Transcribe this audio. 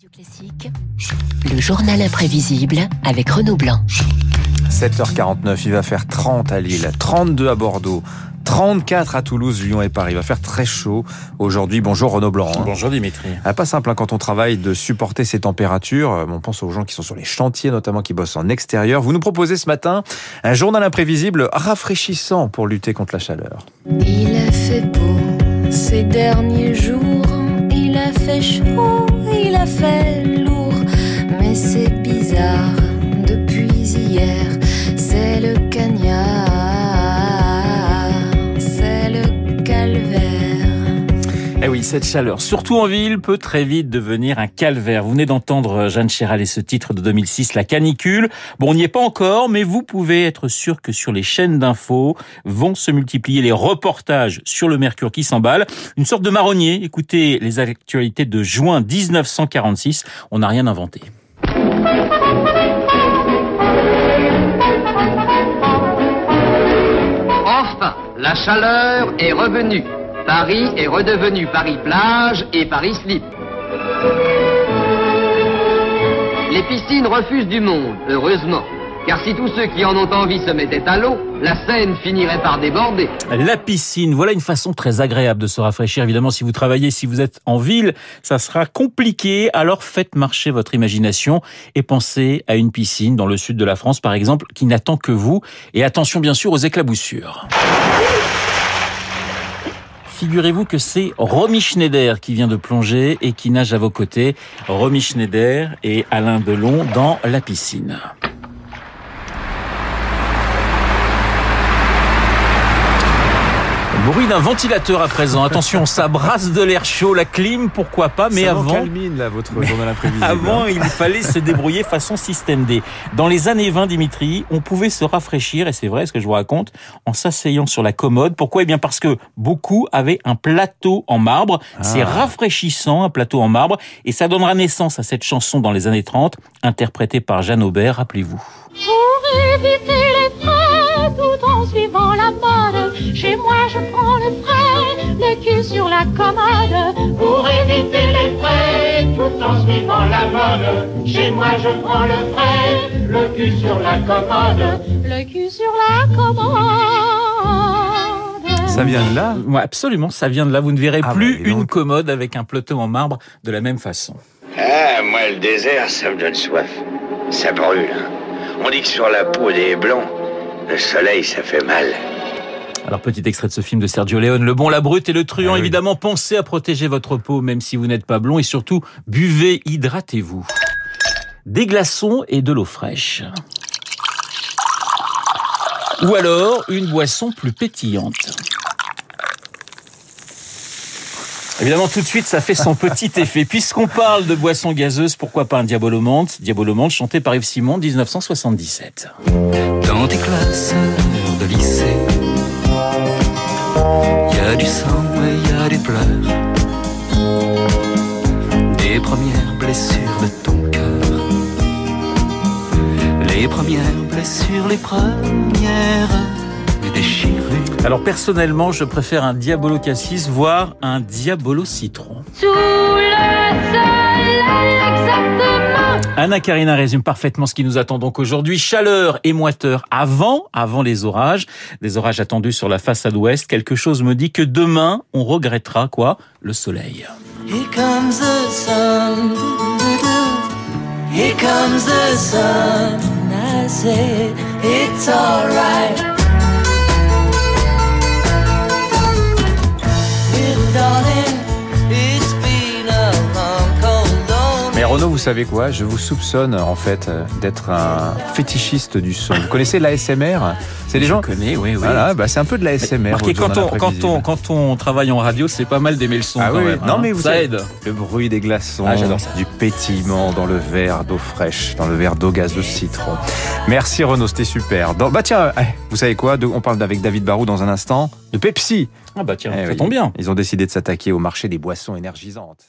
Radio Classique, le journal imprévisible avec Renaud Blanc. 7h49, il va faire 30 à Lille, 32 à Bordeaux, 34 à Toulouse, Lyon et Paris. Il va faire très chaud aujourd'hui. Bonjour Renaud Blanc. Bonjour Dimitri. Ah, pas simple hein, quand on travaille de supporter ces températures. Euh, On pense aux gens qui sont sur les chantiers, notamment qui bossent en extérieur. Vous nous proposez ce matin un journal imprévisible rafraîchissant pour lutter contre la chaleur. Il a fait beau ces derniers jours, il a fait chaud, il cette chaleur, surtout en ville, peut très vite devenir un calvaire. Vous venez d'entendre euh, Jeanne Chéral et ce titre de 2006, La canicule. Bon, on n'y est pas encore, mais vous pouvez être sûr que sur les chaînes d'infos vont se multiplier les reportages sur le mercure qui s'emballe. Une sorte de marronnier. Écoutez les actualités de juin 1946. On n'a rien inventé. Enfin, la chaleur est revenue. Paris est redevenu Paris-Plage et Paris-Slip. Les piscines refusent du monde, heureusement. Car si tous ceux qui en ont envie se mettaient à l'eau, la Seine finirait par déborder. La piscine, voilà une façon très agréable de se rafraîchir. Évidemment, si vous travaillez, si vous êtes en ville, ça sera compliqué. Alors faites marcher votre imagination et pensez à une piscine dans le sud de la France, par exemple, qui n'attend que vous. Et attention, bien sûr, aux éclaboussures. Figurez-vous que c'est Romy Schneider qui vient de plonger et qui nage à vos côtés. Romy Schneider et Alain Delon dans la piscine. Bruit d'un ventilateur à présent. Attention, ça brasse de l'air chaud, la clim, pourquoi pas, mais Ça avant, calmine, là, votre journal imprévisible. avant, hein. il fallait se débrouiller façon système D. Dans les années 20, Dimitri, on pouvait se rafraîchir, et c'est vrai ce que je vous raconte, en s'asseyant sur la commode. Pourquoi? Eh bien parce que beaucoup avaient un plateau en marbre. C'est Ah. rafraîchissant, un plateau en marbre, et ça donnera naissance à cette chanson dans les années 30, interprétée par Jeanne Aubert, rappelez-vous. Pour éviter les frais, tout en chez moi je prends le frais, le cul sur la commode. Pour éviter les frais, tout en suivant la mode, chez moi je prends le frais, le cul sur la commode. Le cul sur la commode. Ça vient de là Ouais, absolument, ça vient de là. Vous ne verrez Ah plus bah, donc. une commode avec un plateau en marbre de la même façon. Ah, moi, le désert, ça me donne soif. Ça brûle. hein. On dit que sur la peau des blancs, le soleil, ça fait mal. Alors, petit extrait de ce film de Sergio Leone, Le Bon, la Brute et le Truand. Ah oui. Évidemment, pensez à protéger votre peau, même si vous n'êtes pas blond. Et surtout, buvez, hydratez-vous. Des glaçons et de l'eau fraîche. Ou alors, une boisson plus pétillante. Évidemment, tout de suite, ça fait son petit effet. Puisqu'on parle de boissons gazeuses, pourquoi pas un Diabolomante Diabolomante chanté par Yves Simon, 1977. Dans tes classes de lycée, y a du sang et il y a des pleurs, des premières blessures de ton cœur, les premières blessures, les premières déchirures. Alors personnellement, je préfère un Diabolo Cassis, voire un Diabolo Citron. Sous le soleil, exactement. Anna Karina résume parfaitement ce qui nous attend donc aujourd'hui. Chaleur et moiteur avant, avant les orages. Des orages attendus sur la façade ouest. Quelque chose me dit que demain, on regrettera quoi Le soleil. Here comes the sun, here comes the sun. I say it's alright. Renaud, vous savez quoi? Je vous soupçonne en fait euh, d'être un fétichiste du son. Vous connaissez l'ASMR C'est des gens. Je connais, oui, oui. Voilà, bah c'est un peu de l'ASMR. Marquez, quand on, quand, on, quand on travaille en radio, c'est pas mal d'aimer le son Ah quand oui, même. non hein. mais vous ça aide. Le bruit des glaçons, Ah, ça. du pétillement dans le verre d'eau fraîche, dans le verre d'eau gaz de citron. Merci Renaud, c'était super. Dans- bah tiens, eh, vous savez quoi? On parle avec David Barou dans un instant de Pepsi. Ah bah tiens, Eh ça tombe bien. Ils ont décidé de s'attaquer au marché des boissons énergisantes.